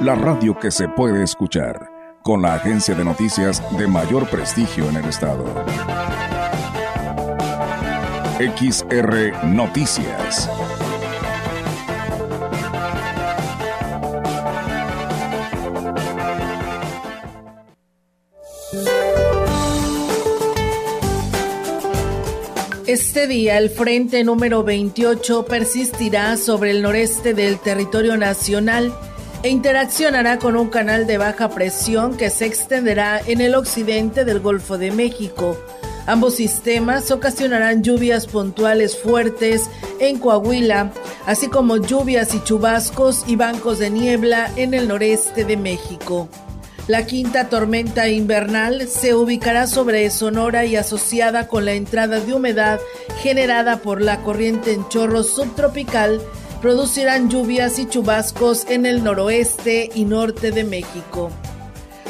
la radio que se puede escuchar, con la agencia de noticias de mayor prestigio en el estado. XR Noticias. Este día el frente número 28 persistirá sobre el noreste del territorio nacional e interaccionará con un canal de baja presión que se extenderá en el occidente del Golfo de México. Ambos sistemas ocasionarán lluvias puntuales fuertes en Coahuila, así como lluvias y chubascos y bancos de niebla en el noreste de México. La quinta tormenta invernal se ubicará sobre Sonora y asociada con la entrada de humedad generada por la corriente en chorro subtropical, producirán lluvias y chubascos en el noroeste y norte de México.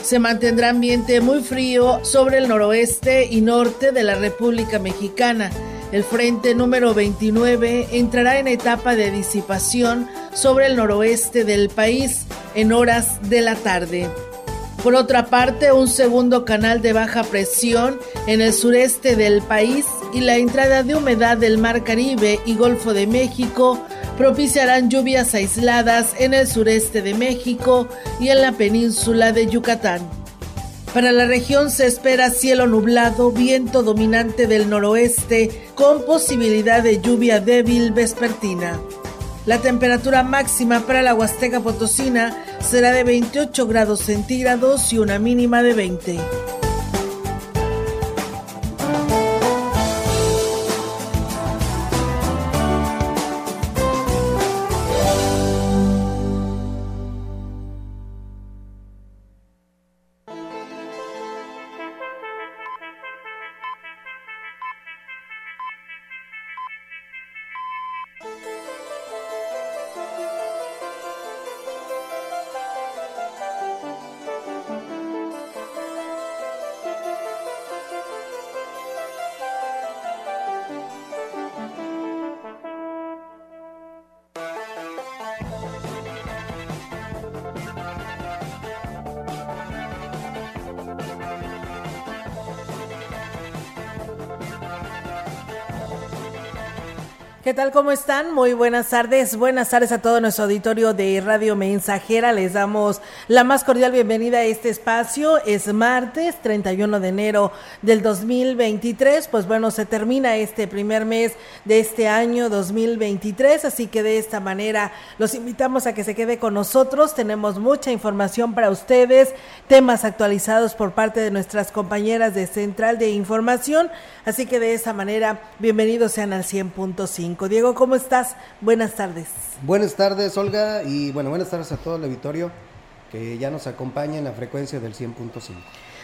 Se mantendrá ambiente muy frío sobre el noroeste y norte de la República Mexicana. El frente número 29 entrará en etapa de disipación sobre el noroeste del país en horas de la tarde. Por otra parte, un segundo canal de baja presión en el sureste del país y la entrada de humedad del Mar Caribe y Golfo de México propiciarán lluvias aisladas en el sureste de México y en la península de Yucatán. Para la región se espera cielo nublado, viento dominante del noroeste con posibilidad de lluvia débil vespertina. La temperatura máxima para la Huasteca Potosina será de 28 grados centígrados y una mínima de 20. Tal? ¿Cómo están? Muy buenas tardes. Buenas tardes a todo nuestro auditorio de Radio Mensajera. Les damos la más cordial bienvenida a este espacio. Es martes 31 de enero del 2023. Pues bueno, se termina este primer mes de este año 2023. Así que de esta manera los invitamos a que se quede con nosotros. Tenemos mucha información para ustedes, temas actualizados por parte de nuestras compañeras de Central de Información. Así que de esta manera, bienvenidos sean al 100.5. Diego, ¿cómo estás? Buenas tardes. Buenas tardes, Olga, y bueno, buenas tardes a todo el auditorio que ya nos acompaña en la frecuencia del 100.5.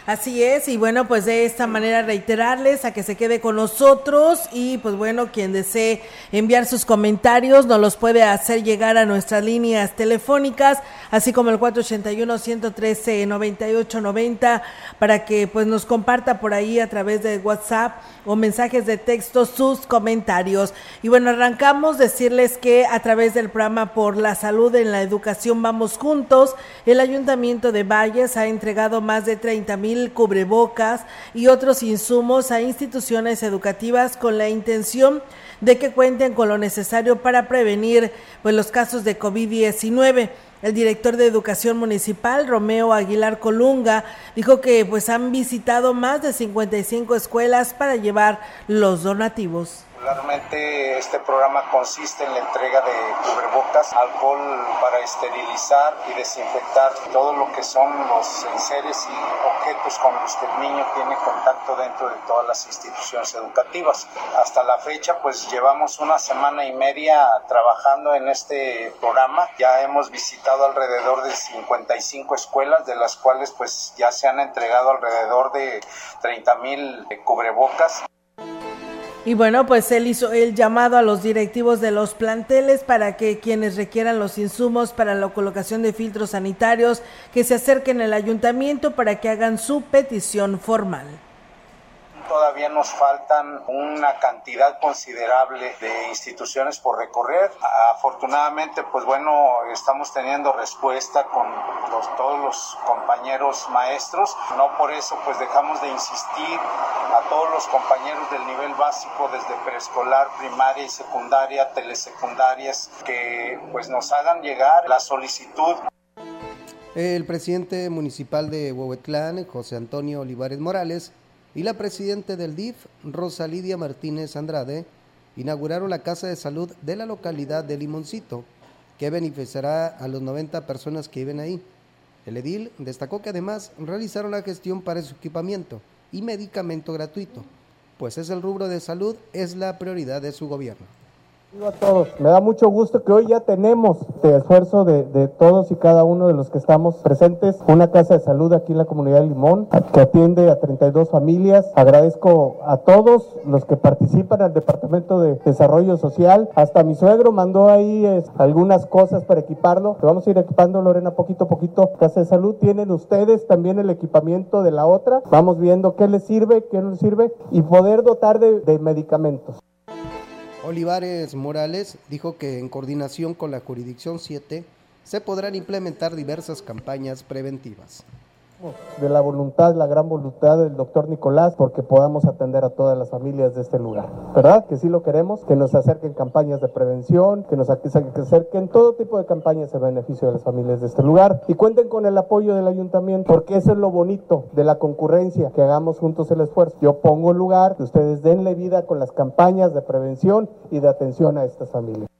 Así es, y bueno, pues de esta manera reiterarles a que se quede con nosotros y pues bueno, quien desee enviar sus comentarios nos los puede hacer llegar a nuestras líneas telefónicas, así como el 481-113-9890 para que pues nos comparta por ahí a través de WhatsApp o mensajes de texto sus comentarios. Y bueno, arrancamos decirles que a través del programa por la salud en la educación vamos juntos, el Ayuntamiento de Valles ha entregado más de 30 mil cubrebocas y otros insumos a instituciones educativas con la intención de que cuenten con lo necesario para prevenir pues, los casos de COVID-19. El director de Educación Municipal, Romeo Aguilar Colunga, dijo que pues han visitado más de 55 escuelas para llevar los donativos. Regularmente este programa consiste en la entrega de cubrebocas, alcohol para esterilizar y desinfectar todo lo que son los enseres y objetos con los que el niño tiene contacto dentro de todas las instituciones educativas. Hasta la fecha pues llevamos una semana y media trabajando en este programa. Ya hemos visitado alrededor de 55 escuelas de las cuales pues ya se han entregado alrededor de 30 mil cubrebocas. Y bueno, pues él hizo el llamado a los directivos de los planteles para que quienes requieran los insumos para la colocación de filtros sanitarios, que se acerquen al ayuntamiento para que hagan su petición formal todavía nos faltan una cantidad considerable de instituciones por recorrer. Afortunadamente, pues bueno, estamos teniendo respuesta con todos los compañeros maestros. No por eso pues dejamos de insistir a todos los compañeros del nivel básico desde preescolar, primaria y secundaria, telesecundarias, que pues nos hagan llegar la solicitud. El presidente municipal de Huehuetlán, José Antonio Olivares Morales, y la presidenta del DIF, Rosa Lidia Martínez Andrade, inauguraron la Casa de Salud de la localidad de Limoncito, que beneficiará a los 90 personas que viven ahí. El edil destacó que además realizaron la gestión para su equipamiento y medicamento gratuito, pues es el rubro de salud, es la prioridad de su gobierno a todos. Me da mucho gusto que hoy ya tenemos de esfuerzo de, de, todos y cada uno de los que estamos presentes una casa de salud aquí en la comunidad de Limón que atiende a 32 familias. Agradezco a todos los que participan al Departamento de Desarrollo Social. Hasta mi suegro mandó ahí algunas cosas para equiparlo. vamos a ir equipando, Lorena, poquito a poquito. Casa de salud, tienen ustedes también el equipamiento de la otra. Vamos viendo qué les sirve, qué no les sirve y poder dotar de, de medicamentos. Olivares Morales dijo que en coordinación con la jurisdicción 7 se podrán implementar diversas campañas preventivas de la voluntad, la gran voluntad del doctor Nicolás, porque podamos atender a todas las familias de este lugar. ¿Verdad? Que sí lo queremos, que nos acerquen campañas de prevención, que nos acerquen todo tipo de campañas en beneficio de las familias de este lugar y cuenten con el apoyo del ayuntamiento, porque eso es lo bonito de la concurrencia, que hagamos juntos el esfuerzo. Yo pongo lugar, que ustedes denle vida con las campañas de prevención y de atención a estas familias.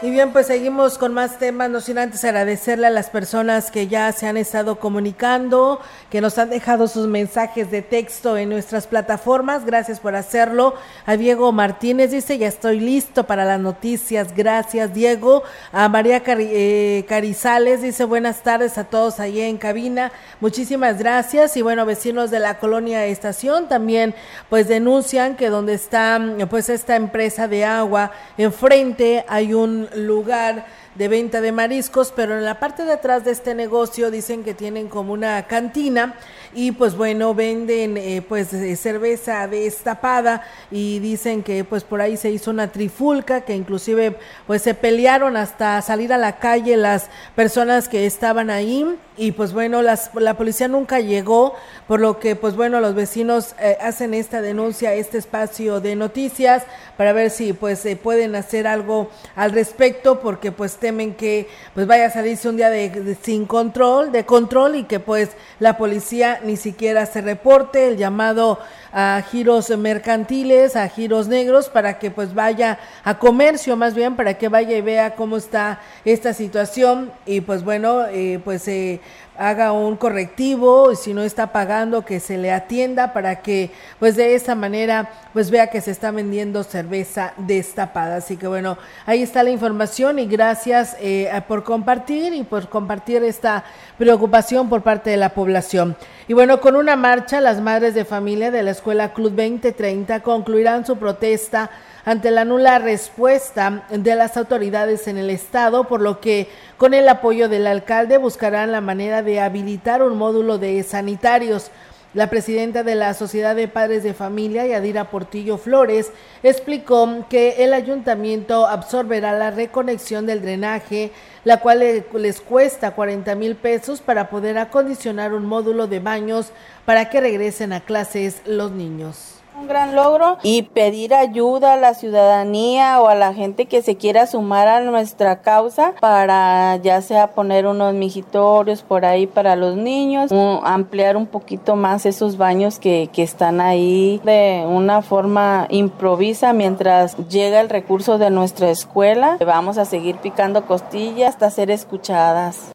Y bien, pues seguimos con más temas, no sin antes agradecerle a las personas que ya se han estado comunicando, que nos han dejado sus mensajes de texto en nuestras plataformas, gracias por hacerlo. A Diego Martínez dice, ya estoy listo para las noticias, gracias Diego. A María eh, Carizales dice, buenas tardes a todos allí en cabina, muchísimas gracias. Y bueno, vecinos de la colonia Estación también pues denuncian que donde está pues esta empresa de agua, enfrente hay un lugar de venta de mariscos, pero en la parte de atrás de este negocio dicen que tienen como una cantina y pues bueno, venden eh, pues eh, cerveza destapada y dicen que pues por ahí se hizo una trifulca, que inclusive pues se pelearon hasta salir a la calle las personas que estaban ahí y pues bueno, las, la policía nunca llegó, por lo que pues bueno, los vecinos eh, hacen esta denuncia este espacio de noticias para ver si pues se pueden hacer algo al respecto, porque pues temen que pues vaya a salirse un día de, sin control, de control y que pues la policía ni siquiera se reporte, el llamado a giros mercantiles, a giros negros, para que pues vaya a comercio más bien, para que vaya y vea cómo está esta situación. Y pues bueno, eh, pues eh, haga un correctivo y si no está pagando que se le atienda para que pues de esa manera pues vea que se está vendiendo cerveza destapada. Así que bueno ahí está la información y gracias eh, por compartir y por compartir esta preocupación por parte de la población. Y bueno con una marcha las madres de familia de la escuela Club 2030 concluirán su protesta ante la nula respuesta de las autoridades en el estado, por lo que con el apoyo del alcalde buscarán la manera de habilitar un módulo de sanitarios. La presidenta de la Sociedad de Padres de Familia, Yadira Portillo Flores, explicó que el ayuntamiento absorberá la reconexión del drenaje, la cual les cuesta 40 mil pesos para poder acondicionar un módulo de baños para que regresen a clases los niños Un gran logro y pedir ayuda a la ciudadanía o a la gente que se quiera sumar a nuestra causa para ya sea poner unos mijitorios por ahí para los niños, ampliar un poquito más esos baños que, que están ahí de una forma improvisa mientras llega el recurso de nuestra escuela. Vamos a seguir picando costillas hasta ser escuchadas.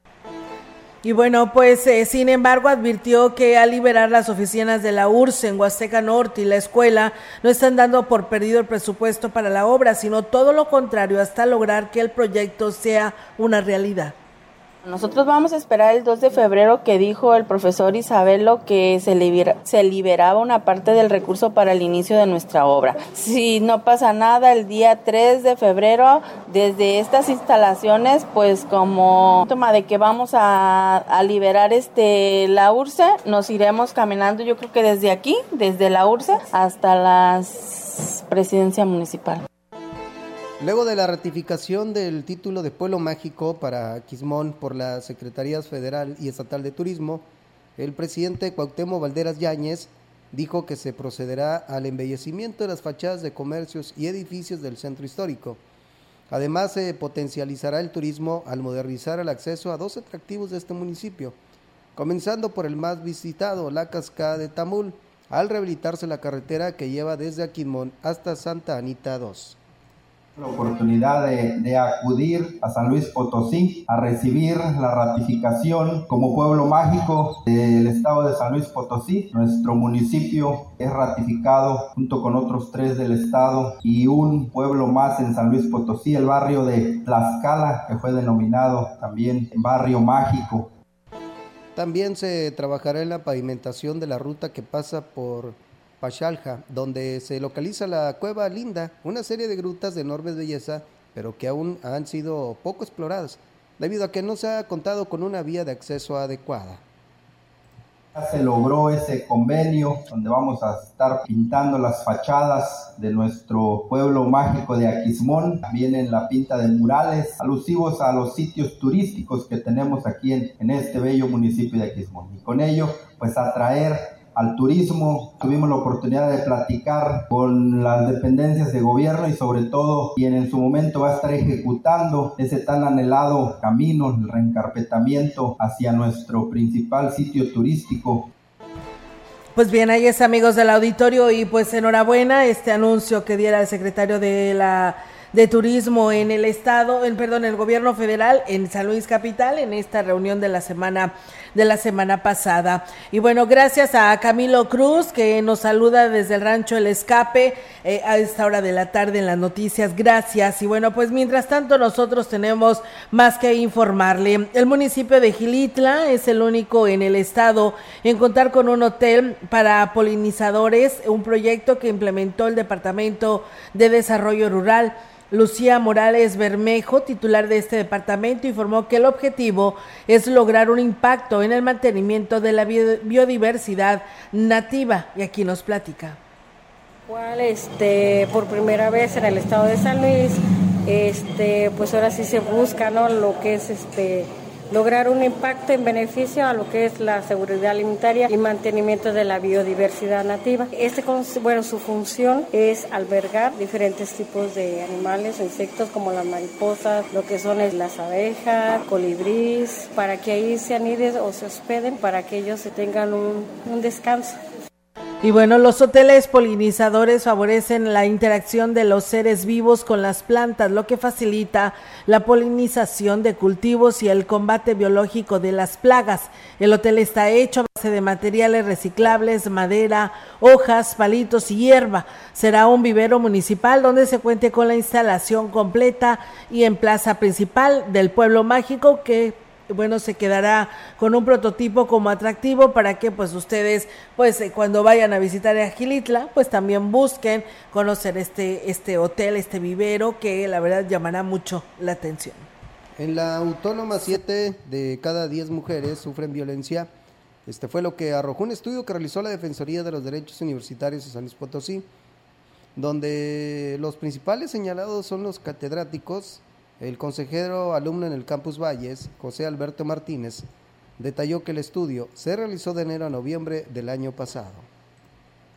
Y bueno, pues eh, sin embargo advirtió que al liberar las oficinas de la URSS en Huasteca Norte y la escuela no están dando por perdido el presupuesto para la obra, sino todo lo contrario hasta lograr que el proyecto sea una realidad. Nosotros vamos a esperar el 2 de febrero que dijo el profesor Isabelo que se, se liberaba una parte del recurso para el inicio de nuestra obra. Si no pasa nada, el día 3 de febrero, desde estas instalaciones, pues como toma de que vamos a, a liberar este la URSE, nos iremos caminando yo creo que desde aquí, desde la URSE hasta la presidencia municipal. Luego de la ratificación del título de Pueblo Mágico para Quismón por las Secretarías Federal y Estatal de Turismo, el presidente Cuauhtémoc Valderas Yáñez dijo que se procederá al embellecimiento de las fachadas de comercios y edificios del centro histórico. Además, se potencializará el turismo al modernizar el acceso a dos atractivos de este municipio, comenzando por el más visitado, la cascada de Tamul, al rehabilitarse la carretera que lleva desde Aquimón hasta Santa Anita II la oportunidad de, acudir a San Luis Potosí a recibir la ratificación como pueblo mágico del estado de San Luis Potosí. Nuestro municipio es ratificado junto con otros tres del estado y un pueblo más en San Luis Potosí, el barrio de Tlaxcala, que fue denominado también barrio mágico. También se trabajará en la pavimentación de la ruta que pasa por Pachalja, donde se localiza la Cueva Linda, una serie de grutas de enorme belleza, pero que aún han sido poco exploradas, debido a que no se ha contado con una vía de acceso adecuada. Se logró ese convenio donde vamos a estar pintando las fachadas de nuestro pueblo mágico de Aquismón. Vienen la pinta de murales alusivos a los sitios turísticos que tenemos aquí en, en este bello municipio de Aquismón. Y con ello, pues atraer al turismo. Tuvimos la oportunidad de platicar con las dependencias de gobierno y sobre todo quien en su momento va a estar ejecutando ese tan anhelado camino, el reencarpetamiento hacia nuestro principal sitio turístico. Pues bien, ahí es amigos del auditorio y pues enhorabuena este anuncio que diera el secretario de la de Turismo en el Estado, en perdón, el Gobierno Federal en San Luis Capital en esta reunión de la semana de la semana pasada. Y bueno, gracias a Camilo Cruz que nos saluda desde el rancho El Escape eh, a esta hora de la tarde en las noticias. Gracias. Y bueno, pues mientras tanto nosotros tenemos más que informarle. El municipio de Gilitla es el único en el estado en contar con un hotel para polinizadores, un proyecto que implementó el Departamento de Desarrollo Rural. Lucía Morales Bermejo, titular de este departamento, informó que el objetivo es lograr un impacto en el mantenimiento de la biodiversidad nativa. Y aquí nos platica. Cual, este, por primera vez en el estado de San Luis, este, pues ahora sí se busca, ¿no? Lo que es este lograr un impacto en beneficio a lo que es la seguridad alimentaria y mantenimiento de la biodiversidad nativa. Este, bueno, su función es albergar diferentes tipos de animales, insectos como las mariposas, lo que son las abejas, colibrís, para que ahí se aniden o se hospeden, para que ellos tengan un descanso. Y bueno, los hoteles polinizadores favorecen la interacción de los seres vivos con las plantas, lo que facilita la polinización de cultivos y el combate biológico de las plagas. El hotel está hecho a base de materiales reciclables, madera, hojas, palitos y hierba. Será un vivero municipal donde se cuente con la instalación completa y en plaza principal del pueblo mágico que bueno, se quedará con un prototipo como atractivo para que pues ustedes pues eh, cuando vayan a visitar a Gilitla pues también busquen conocer este, este hotel, este vivero que la verdad llamará mucho la atención. En la autónoma 7 de cada 10 mujeres sufren violencia. Este fue lo que arrojó un estudio que realizó la Defensoría de los Derechos Universitarios de San Luis Potosí, donde los principales señalados son los catedráticos, el consejero alumno en el Campus Valles, José Alberto Martínez, detalló que el estudio se realizó de enero a noviembre del año pasado.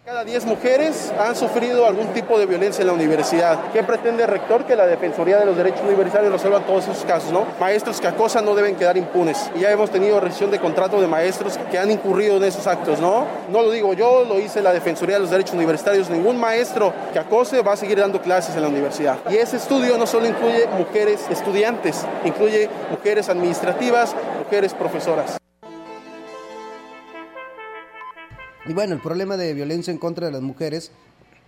Cada 10 mujeres han sufrido algún tipo de violencia en la universidad. ¿Qué pretende el rector? Que la Defensoría de los Derechos Universitarios resuelva todos esos casos, ¿no? Maestros que acosan no deben quedar impunes. Y ya hemos tenido rescisión de contrato de maestros que han incurrido en esos actos, ¿no? No lo digo yo, lo hice la Defensoría de los Derechos Universitarios. Ningún maestro que acose va a seguir dando clases en la universidad. Y ese estudio no solo incluye mujeres estudiantes, incluye mujeres administrativas, mujeres profesoras. Y bueno, el problema de violencia en contra de las mujeres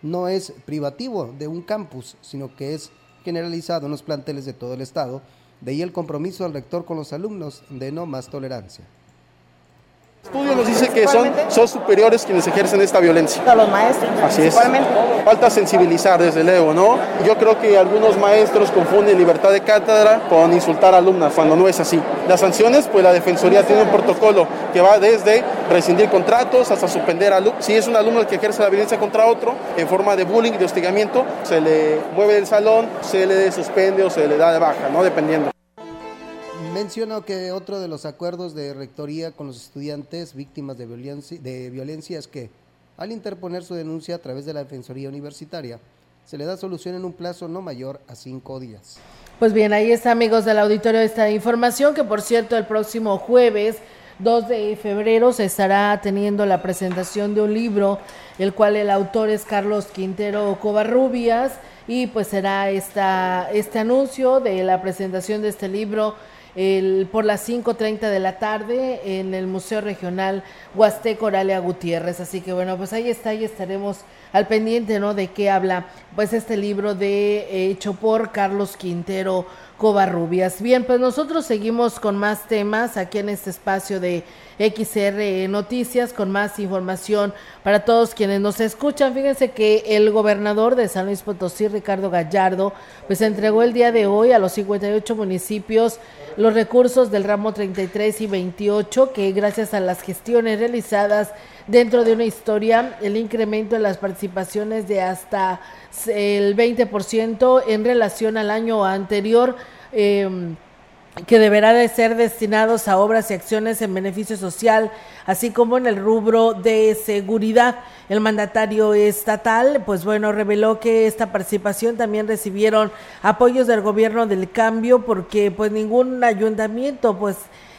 no es privativo de un campus, sino que es generalizado en los planteles de todo el Estado. De ahí el compromiso del rector con los alumnos de no más tolerancia. El estudio nos dice que son, son superiores quienes ejercen esta violencia. A los maestros. Así es. Falta sensibilizar, desde luego, ¿no? Yo creo que algunos maestros confunden libertad de cátedra con insultar a alumnas, cuando no es así. Las sanciones, pues la Defensoría tiene un protocolo que va desde rescindir contratos hasta suspender a Si es un alumno el que ejerce la violencia contra otro, en forma de bullying y de hostigamiento, se le mueve del salón, se le suspende o se le da de baja, ¿no? Dependiendo. Menciono que otro de los acuerdos de rectoría con los estudiantes víctimas de violencia, de violencia es que, al interponer su denuncia a través de la Defensoría Universitaria, se le da solución en un plazo no mayor a cinco días. Pues bien, ahí está, amigos del auditorio, esta información que, por cierto, el próximo jueves 2 de febrero se estará teniendo la presentación de un libro, el cual el autor es Carlos Quintero Covarrubias, y pues será esta, este anuncio de la presentación de este libro el, por las 5.30 de la tarde en el Museo Regional Huasteco Oralia Gutiérrez. Así que bueno, pues ahí está, y estaremos al pendiente, ¿no? De qué habla, pues este libro de hecho por Carlos Quintero Covarrubias. Bien, pues nosotros seguimos con más temas aquí en este espacio de XR Noticias con más información para todos quienes nos escuchan. Fíjense que el gobernador de San Luis Potosí, Ricardo Gallardo, pues entregó el día de hoy a los 58 municipios los recursos del ramo 33 y 28 que gracias a las gestiones realizadas dentro de una historia, el incremento de las participaciones de hasta el 20% en relación al año anterior. Eh, que deberá de ser destinados a obras y acciones en beneficio social, así como en el rubro de seguridad. El mandatario estatal, pues bueno, reveló que esta participación también recibieron apoyos del gobierno del cambio porque pues ningún ayuntamiento pues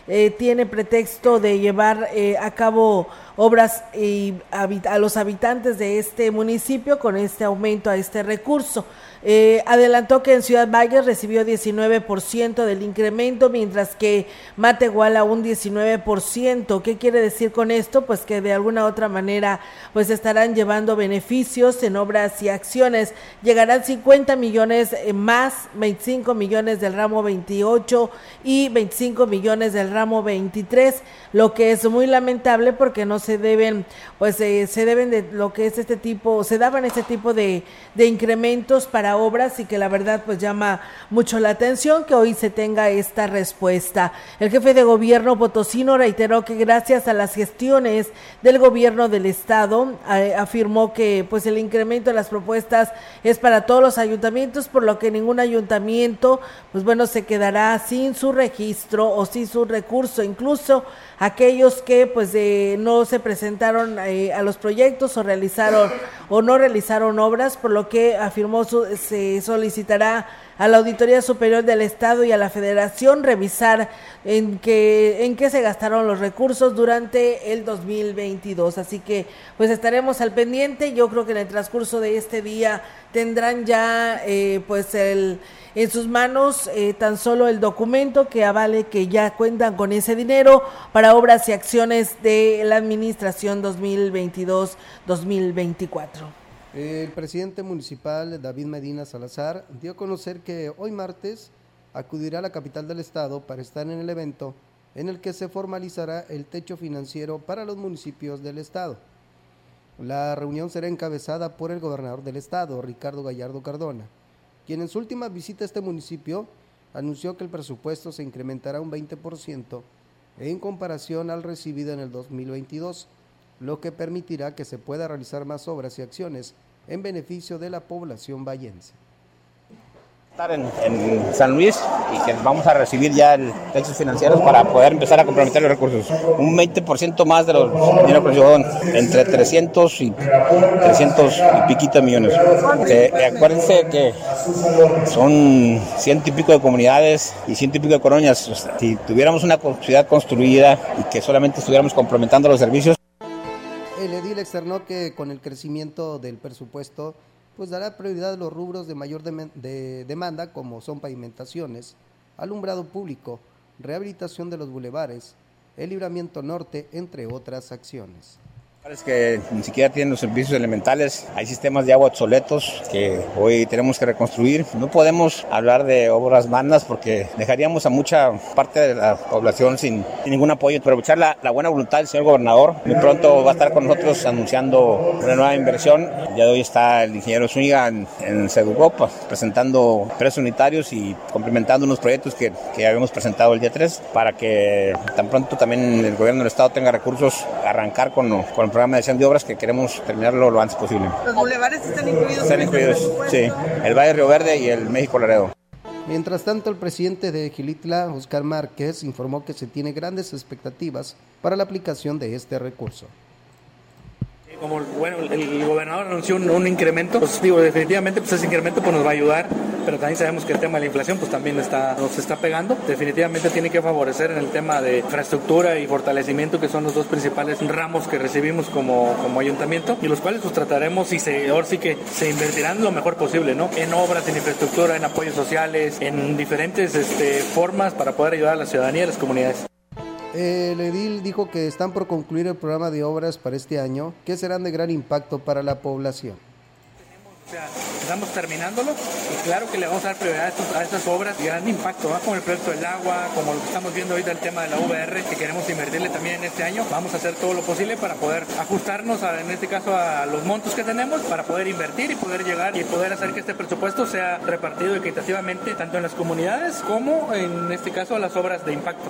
eh, tiene pretexto de llevar eh, a cabo obras y a los habitantes de este municipio con este aumento a este recurso. Eh, adelantó que en Ciudad Valles recibió 19% del incremento, mientras que Matehuala un 19%. ¿Qué quiere decir con esto? Pues que de alguna otra manera pues estarán llevando beneficios en obras y acciones. Llegarán 50 millones eh, más, 25 millones del ramo 28 y 25 millones del ramo 23, lo que es muy lamentable porque no se deben, pues eh, se deben de lo que es este tipo, se daban este tipo de, de incrementos para obras y que la verdad pues llama mucho la atención que hoy se tenga esta respuesta. El jefe de gobierno potosino reiteró que gracias a las gestiones del gobierno del estado afirmó que pues el incremento de las propuestas es para todos los ayuntamientos, por lo que ningún ayuntamiento pues bueno se quedará sin su registro o sin su recurso, incluso aquellos que pues no se presentaron eh, a los proyectos o realizaron o no realizaron obras, por lo que afirmó se solicitará a la Auditoría Superior del Estado y a la Federación revisar en qué en qué se gastaron los recursos durante el 2022. Así que pues estaremos al pendiente. Yo creo que en el transcurso de este día tendrán ya eh, pues el en sus manos eh, tan solo el documento que avale que ya cuentan con ese dinero para obras y acciones de la administración 2022-2024. El presidente municipal David Medina Salazar dio a conocer que hoy martes acudirá a la capital del estado para estar en el evento en el que se formalizará el techo financiero para los municipios del estado. La reunión será encabezada por el gobernador del estado, Ricardo Gallardo Cardona quien en su última visita a este municipio anunció que el presupuesto se incrementará un 20% en comparación al recibido en el 2022, lo que permitirá que se pueda realizar más obras y acciones en beneficio de la población vallense. Estar en, en, San Luis y que vamos a recibir ya el textos financieros para poder empezar a comprometer los recursos. Un 20% más de los dinero que yo entre 300 y 300 y piquito millones. Eh, acuérdense que son ciento y pico de comunidades y ciento y pico de colonias. Si tuviéramos una ciudad construida y que solamente estuviéramos complementando los servicios. El edil externó que con el crecimiento del presupuesto pues dará prioridad a los rubros de mayor de demanda como son pavimentaciones, alumbrado público, rehabilitación de los bulevares, el libramiento norte, entre otras acciones. Es que ni siquiera tienen los servicios elementales, hay sistemas de agua obsoletos que hoy tenemos que reconstruir. No podemos hablar de obras bandas porque dejaríamos a mucha parte de la población sin, ningún apoyo. Pero aprovechar la, la, buena voluntad del señor gobernador, muy pronto va a estar con nosotros anunciando una nueva inversión. Ya de hoy está el ingeniero Zúñiga en, en Seducopa presentando precios unitarios y complementando unos proyectos que, que habíamos presentado el día 3 para que tan pronto también el gobierno del estado tenga recursos, arrancar con, con el programa de de obras que queremos terminarlo lo antes posible. ¿Los bulevares están incluidos? Están incluidos, sí. El Valle Río Verde y el México Laredo. Mientras tanto, el presidente de Gilitla, Oscar Márquez, informó que se tiene grandes expectativas para la aplicación de este recurso como bueno, el gobernador anunció un, incremento, pues digo, definitivamente pues ese incremento pues nos va a ayudar, pero también sabemos que el tema de la inflación pues también está, nos está pegando. Definitivamente tiene que favorecer en el tema de infraestructura y fortalecimiento, que son los dos principales ramos que recibimos como, como ayuntamiento, y los cuales pues trataremos y se, ahora sí que se invertirán lo mejor posible, ¿no? En obras, en infraestructura, en apoyos sociales, en diferentes este, formas para poder ayudar a la ciudadanía y a las comunidades. El edil dijo que están por concluir el programa de obras para este año que serán de gran impacto para la población. O sea, estamos terminándolo y claro que le vamos a dar prioridad a, estas obras de gran impacto, como el proyecto del agua, como lo que estamos viendo ahorita el tema de la VR, que queremos invertirle también en este año. Vamos a hacer todo lo posible para poder ajustarnos, en este caso, a los montos que tenemos, para poder invertir y poder llegar y poder hacer que este presupuesto sea repartido equitativamente tanto en las comunidades como, en este caso, a las obras de impacto.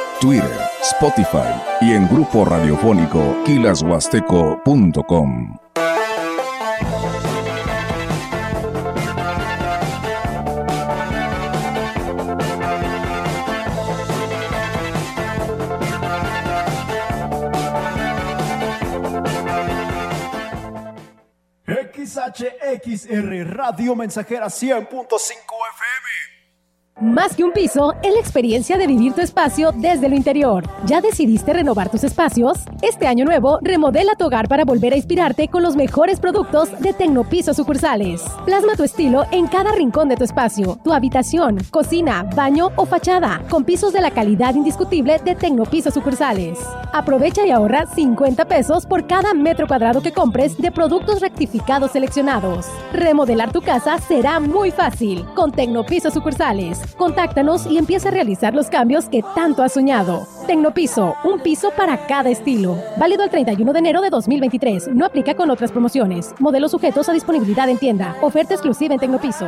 Twitter, Spotify y en grupo radiofónico quilashuasteco.com. XHXR Radio Mensajera 100.5 FM. Más que un piso, es la experiencia de vivir tu espacio desde lo interior. ¿Ya decidiste renovar tus espacios? Este año nuevo, remodela tu hogar para volver a inspirarte con los mejores productos de Tecnopiso sucursales. Plasma tu estilo en cada rincón de tu espacio, tu habitación, cocina, baño o fachada, con pisos de la calidad indiscutible de Tecnopiso sucursales. Aprovecha y ahorra 50 pesos por cada metro cuadrado que compres de productos rectificados seleccionados. Remodelar tu casa será muy fácil con Tecnopiso sucursales. Contáctanos y empieza a realizar los cambios que tanto has soñado. Tecnopiso, un piso para cada estilo. Válido el 31 de enero de 2023. No aplica con otras promociones. Modelos sujetos a disponibilidad en tienda. Oferta exclusiva en Tecnopiso.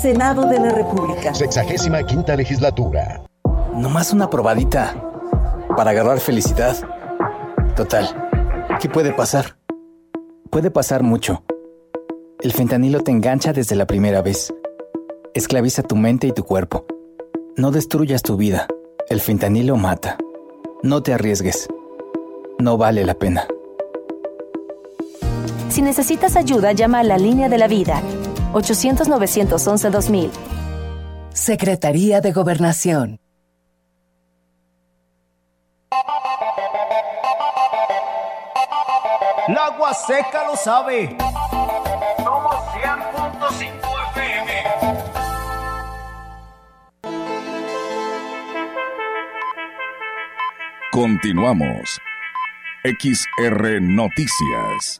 Senado de la República. Sexagésima quinta legislatura. Nomás una probadita para agarrar felicidad. Total, ¿qué puede pasar? Puede pasar mucho. El fentanilo te engancha desde la primera vez. Esclaviza tu mente y tu cuerpo. No destruyas tu vida. El fentanilo mata. No te arriesgues. No vale la pena. Si necesitas ayuda, llama a la línea de la vida 800-911-2000. Secretaría de Gobernación. La Huasteca lo sabe. Somos 100.5 FM. Continuamos. XR Noticias.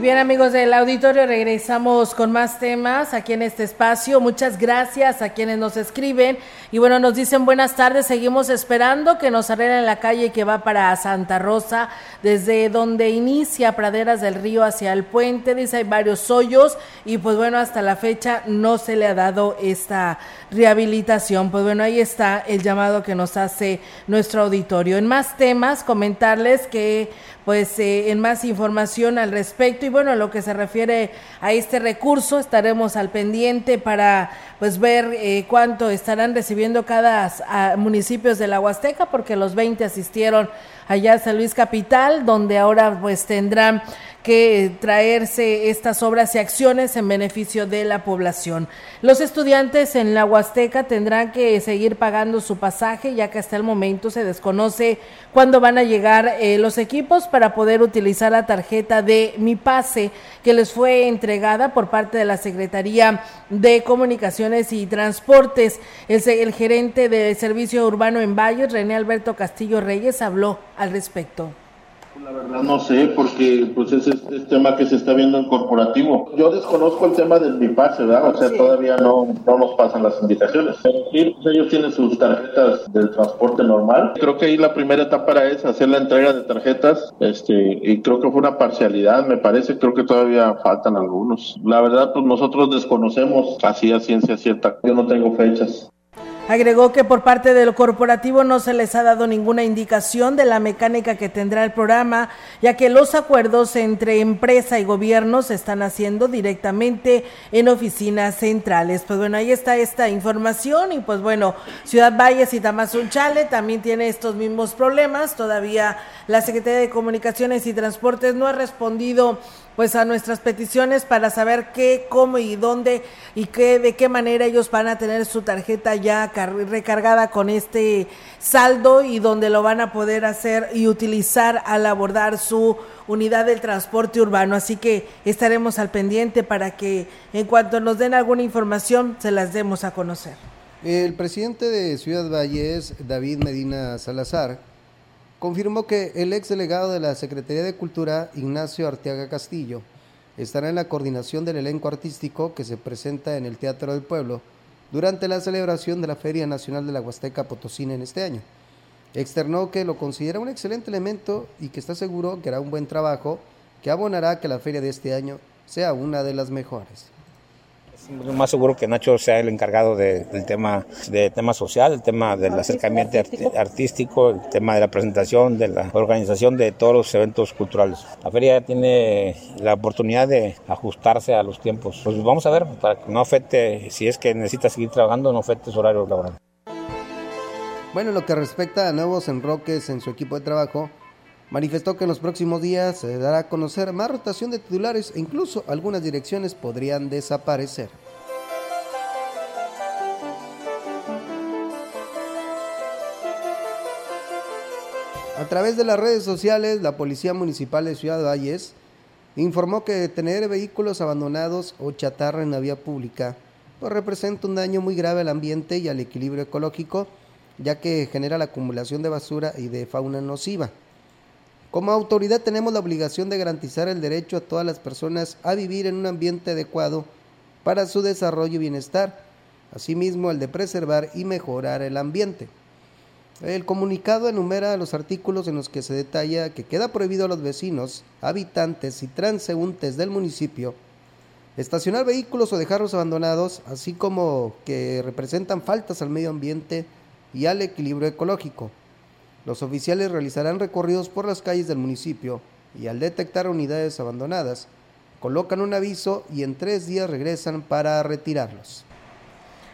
Bien amigos del auditorio, regresamos con más temas aquí en este espacio. Muchas gracias a quienes nos escriben y bueno, nos dicen buenas tardes, seguimos esperando que nos arreglen la calle que va para Santa Rosa, desde donde inicia Praderas del Río hacia el puente, dice hay varios hoyos y pues bueno, hasta la fecha no se le ha dado esta rehabilitación. Pues bueno, ahí está el llamado que nos hace nuestro auditorio. En más temas, comentarles que pues eh, en más información al respecto. Y bueno, lo que se refiere a este recurso estaremos al pendiente para pues ver eh, cuánto estarán recibiendo cada municipios de la Huasteca porque los 20 asistieron allá a San Luis Capital donde ahora pues tendrán que traerse estas obras y acciones en beneficio de la población. Los estudiantes en la Huasteca tendrán que seguir pagando su pasaje, ya que hasta el momento se desconoce cuándo van a llegar eh, los equipos para poder utilizar la tarjeta de Mi Pase que les fue entregada por parte de la Secretaría de Comunicaciones y Transportes. El, el gerente del Servicio Urbano en Valles, René Alberto Castillo Reyes, habló al respecto. La verdad no sé, porque pues ese es el tema que se está viendo en corporativo. Yo desconozco el tema del bipase, ¿verdad? O sea, todavía no, no nos pasan las indicaciones. Pero sí, pues, ellos tienen sus tarjetas del transporte normal. Creo que ahí la primera etapa esa, hacer la entrega de tarjetas, este, y creo que fue una parcialidad, me parece, creo que todavía faltan algunos. La verdad, pues nosotros desconocemos así a ciencia cierta. Yo no tengo fechas. Agregó que por parte del corporativo no se les ha dado ninguna indicación de la mecánica que tendrá el programa, ya que los acuerdos entre empresa y gobierno se están haciendo directamente en oficinas centrales. Pues bueno, ahí está esta información y pues bueno, Ciudad Valles y Tamazunchale también tiene estos mismos problemas. Todavía la Secretaría de Comunicaciones y Transportes no ha respondido pues a nuestras peticiones para saber qué, cómo y dónde y qué, de qué manera ellos van a tener su tarjeta ya recargada con este saldo y donde lo van a poder hacer y utilizar al abordar su unidad del transporte urbano. Así que estaremos al pendiente para que en cuanto nos den alguna información se las demos a conocer. El presidente de Ciudad Valles, David Medina Salazar, confirmó que el ex delegado de la Secretaría de Cultura, Ignacio Arteaga Castillo, estará en la coordinación del elenco artístico que se presenta en el Teatro del Pueblo durante la celebración de la Feria Nacional de la Huasteca Potosina en este año. Externó que lo considera un excelente elemento y que está seguro que hará un buen trabajo que abonará que la feria de este año sea una de las mejores más seguro que Nacho sea el encargado del tema de tema social, el tema del acercamiento artístico, el tema de la presentación, de la organización de todos los eventos culturales. La feria tiene la oportunidad de ajustarse a los tiempos. Pues vamos a ver, para que no afecte, si es que necesita seguir trabajando, no afecte su horario laboral. Bueno, en lo que respecta a nuevos enroques en su equipo de trabajo, Manifestó que en los próximos días se dará a conocer más rotación de titulares e incluso algunas direcciones podrían desaparecer. A través de las redes sociales, la Policía Municipal de Ciudad Valles informó que tener vehículos abandonados o chatarra en la vía pública pues representa un daño muy grave al ambiente y al equilibrio ecológico, ya que genera la acumulación de basura y de fauna nociva. Como autoridad tenemos la obligación de garantizar el derecho a todas las personas a vivir en un ambiente adecuado para su desarrollo y bienestar, asimismo el de preservar y mejorar el ambiente. El comunicado enumera los artículos en los que se detalla que queda prohibido a los vecinos, habitantes y transeúntes del municipio estacionar vehículos o dejarlos abandonados, así como que representan faltas al medio ambiente y al equilibrio ecológico. Los oficiales realizarán recorridos por las calles del municipio y al detectar unidades abandonadas, colocan un aviso y en tres días regresan para retirarlos.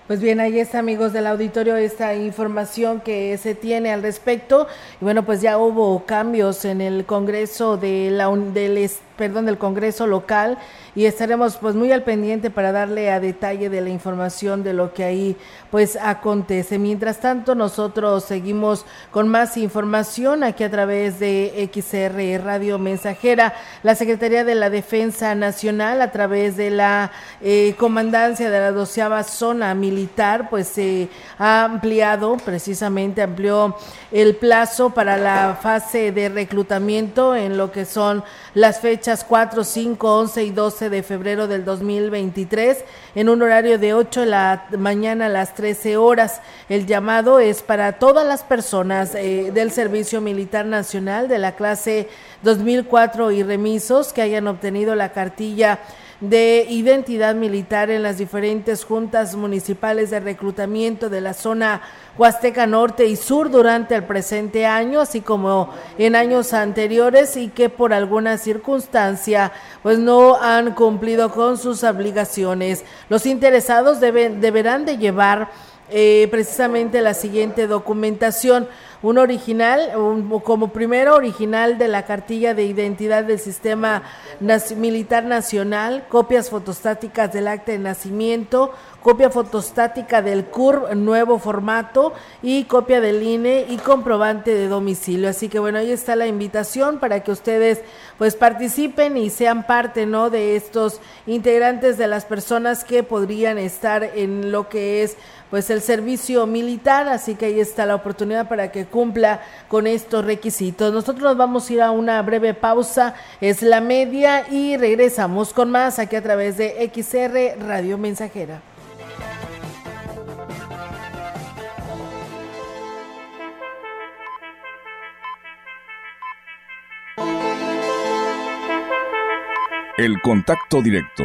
Pues bien, ahí está, amigos del auditorio, esta información que se tiene al respecto. Y bueno, pues ya hubo cambios en el Congreso de la, del, perdón, del Congreso local y estaremos pues muy al pendiente para darle a detalle de la información de lo que ahí pues acontece. Mientras tanto, nosotros seguimos con más información aquí a través de XR Radio Mensajera. La Secretaría de la Defensa Nacional a través de la eh, Comandancia de la doceava Zona Militar pues se ha ampliado, precisamente amplió el plazo para la fase de reclutamiento en lo que son las fechas 4, 5, 11 y 12 de febrero del 2023 en un horario de 8 de la mañana a las 13 horas. El llamado es para todas las personas eh, del Servicio Militar Nacional de la clase 2004 y remisos que hayan obtenido la cartilla de identidad militar en las diferentes juntas municipales de reclutamiento de la zona Huasteca Norte y Sur durante el presente año, así como en años anteriores y que por alguna circunstancia pues no han cumplido con sus obligaciones. Los interesados deben, deberán de llevar eh, precisamente la siguiente documentación un original, como primero original de la cartilla de identidad del Sistema Militar Nacional, copias fotostáticas del acta de nacimiento, copia fotostática del CUR nuevo formato y copia del INE y comprobante de domicilio. Así que bueno, ahí está la invitación para que ustedes pues participen y sean parte, ¿no? de estos integrantes de las personas que podrían estar en lo que es pues el servicio militar, así que ahí está la oportunidad para que cumpla con estos requisitos. Nosotros nos vamos a ir a una breve pausa, es la media y regresamos con más aquí a través de XR Radio Mensajera. El contacto directo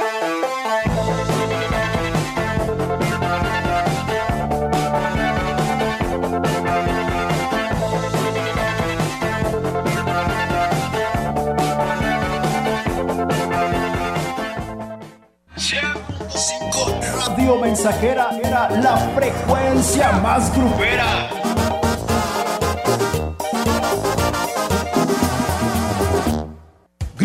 Mensajera era la frecuencia más grupera.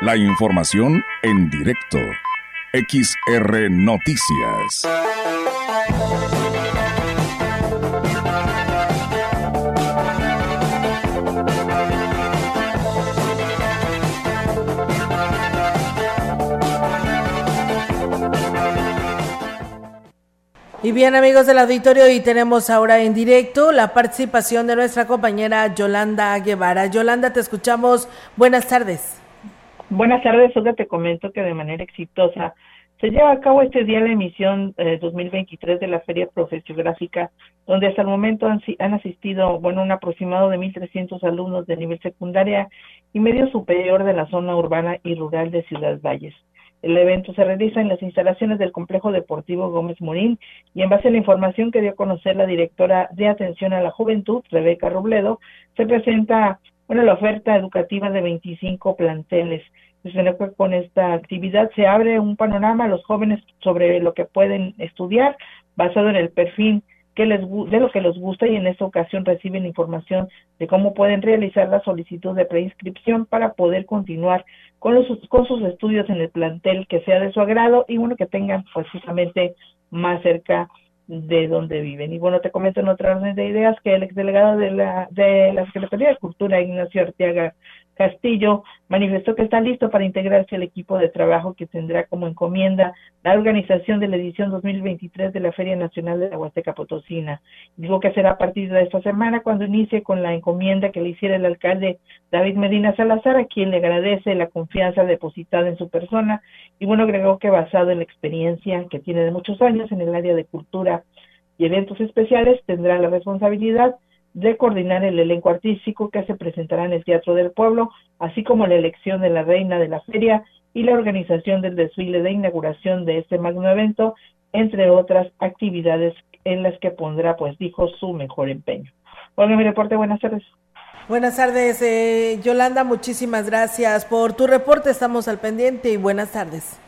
La información en directo. XR Noticias. Y bien amigos del auditorio, y tenemos ahora en directo la participación de nuestra compañera Yolanda Guevara. Yolanda, te escuchamos. Buenas tardes. Buenas tardes, Olga, te comento que de manera exitosa se lleva a cabo este día la emisión eh, 2023 de la Feria Profesiográfica, donde hasta el momento han, han asistido, bueno, un aproximado de 1.300 alumnos de nivel secundaria y medio superior de la zona urbana y rural de Ciudad Valles. El evento se realiza en las instalaciones del Complejo Deportivo Gómez Morín y en base a la información que dio a conocer la directora de Atención a la Juventud, Rebeca Robledo, se presenta bueno, la oferta educativa de 25 planteles. Con esta actividad se abre un panorama a los jóvenes sobre lo que pueden estudiar basado en el perfil que les, de lo que les gusta y en esta ocasión reciben información de cómo pueden realizar la solicitud de preinscripción para poder continuar con, los, con sus estudios en el plantel que sea de su agrado y bueno que tengan precisamente más cerca de donde viven. Y bueno, te comento en otra orden de ideas que el exdelegado de la, de la Secretaría de Cultura, Ignacio Arteaga Castillo, manifestó que está listo para integrarse al equipo de trabajo que tendrá como encomienda la organización de la edición 2023 de la Feria Nacional de la Huasteca Potosina. Dijo que será a partir de esta semana cuando inicie con la encomienda que le hiciera el alcalde David Medina Salazar, a quien le agradece la confianza depositada en su persona. Y bueno, agregó que basado en la experiencia que tiene de muchos años en el área de cultura y eventos especiales, tendrá la responsabilidad de coordinar el elenco artístico que se presentará en el Teatro del Pueblo, así como la elección de la reina de la feria y la organización del desfile de inauguración de este magno evento, entre otras actividades en las que pondrá, pues dijo, su mejor empeño. Hola, mi reporte, buenas tardes. Buenas tardes, eh, Yolanda, muchísimas gracias por tu reporte, estamos al pendiente y buenas tardes.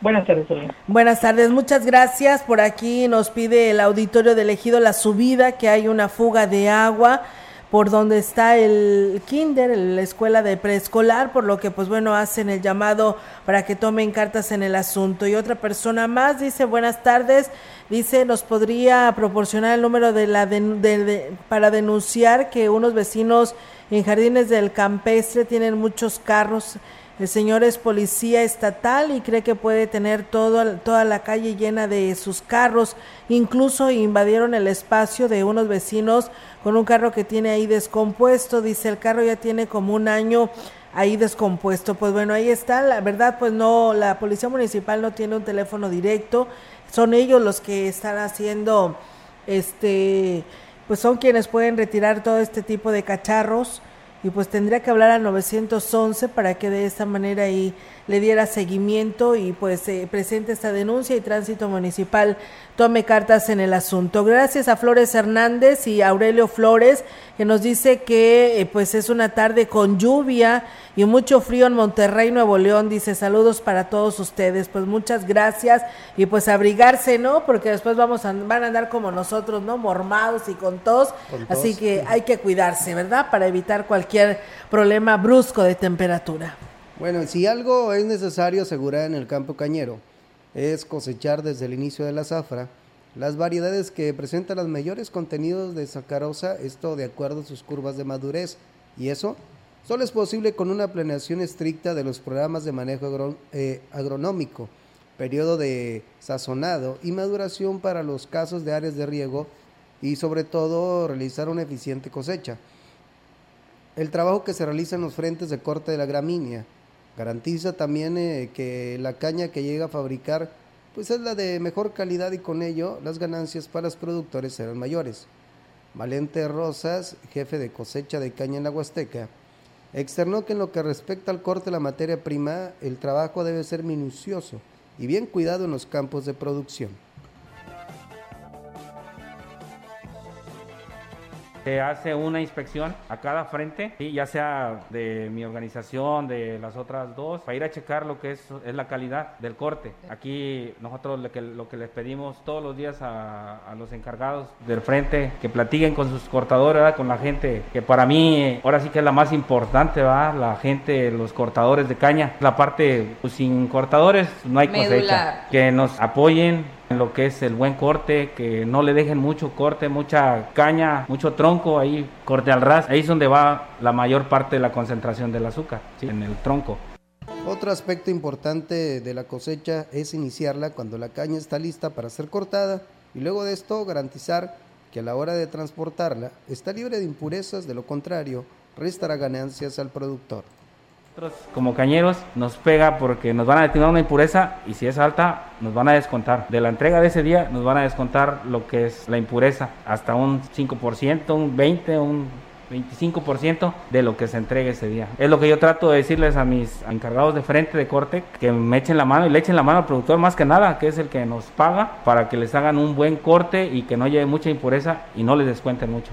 Buenas tardes, Buenas tardes, muchas gracias. Por aquí nos pide el auditorio de elegido la subida, que hay una fuga de agua por donde está el kinder, la escuela de preescolar, por lo que pues bueno, hacen el llamado para que tomen cartas en el asunto. Y otra persona más dice, buenas tardes, dice, nos podría proporcionar el número de la para denunciar que unos vecinos en Jardines del Campestre tienen muchos carros el señor es policía estatal y cree que puede tener toda la calle llena de sus carros. Incluso invadieron el espacio de unos vecinos con un carro que tiene ahí descompuesto. Dice, el carro ya tiene como un año ahí descompuesto. Pues bueno, ahí está. La verdad, pues no, la policía municipal no tiene un teléfono directo. Son ellos los que están haciendo, este, pues son quienes pueden retirar todo este tipo de cacharros y pues tendría que hablar al 911 para que de esta manera ahí le diera seguimiento y pues se presente esta denuncia y tránsito municipal tome cartas en el asunto. Gracias a Flores Hernández y Aurelio Flores que nos dice que eh, pues es una tarde con lluvia y mucho frío en Monterrey, Nuevo León. Dice saludos para todos ustedes. Pues muchas gracias y pues abrigarse, ¿no? Porque después vamos a, van a andar como nosotros, ¿no? Mormados y con tos. Así que hay que cuidarse, ¿verdad? Para evitar cualquier problema brusco de temperatura. Bueno, si algo es necesario asegurar en el campo cañero, es cosechar desde el inicio de la zafra las variedades que presentan los mayores contenidos de sacarosa, esto de acuerdo a sus curvas de madurez, y eso solo es posible con una planeación estricta de los programas de manejo eh, agronómico, periodo de sazonado y maduración para los casos de áreas de riego y sobre todo realizar una eficiente cosecha. El trabajo que se realiza en los frentes de corte de la gramínea, Garantiza también eh, que la caña que llega a fabricar pues es la de mejor calidad y con ello las ganancias para los productores serán mayores. Valente Rosas, jefe de cosecha de caña en la Huasteca, externó que en lo que respecta al corte de la materia prima, el trabajo debe ser minucioso y bien cuidado en los campos de producción. Se hace una inspección a cada frente, ya sea de mi organización, de las otras dos, para ir a checar lo que es, es la calidad del corte. Aquí nosotros lo que, lo que les pedimos todos los días a, a los encargados del frente, que platiquen con sus cortadores, ¿verdad? con la gente, que para mí ahora sí que es la más importante, ¿verdad? la gente, los cortadores de caña. La parte, pues, sin cortadores no hay cosecha. Que nos apoyen en lo que es el buen corte, que no le dejen mucho corte, mucha caña, mucho tronco, ahí corte al ras, ahí es donde va la mayor parte de la concentración del azúcar, ¿sí? en el tronco. Otro aspecto importante de la cosecha es iniciarla cuando la caña está lista para ser cortada y luego de esto garantizar que a la hora de transportarla está libre de impurezas, de lo contrario, restará ganancias al productor. Nosotros como cañeros nos pega porque nos van a determinar una impureza y si es alta nos van a descontar. De la entrega de ese día nos van a descontar lo que es la impureza, hasta un 5%, un 20%, un 25% de lo que se entregue ese día. Es lo que yo trato de decirles a mis encargados de frente de corte, que me echen la mano y le echen la mano al productor más que nada, que es el que nos paga, para que les hagan un buen corte y que no lleve mucha impureza y no les descuenten mucho.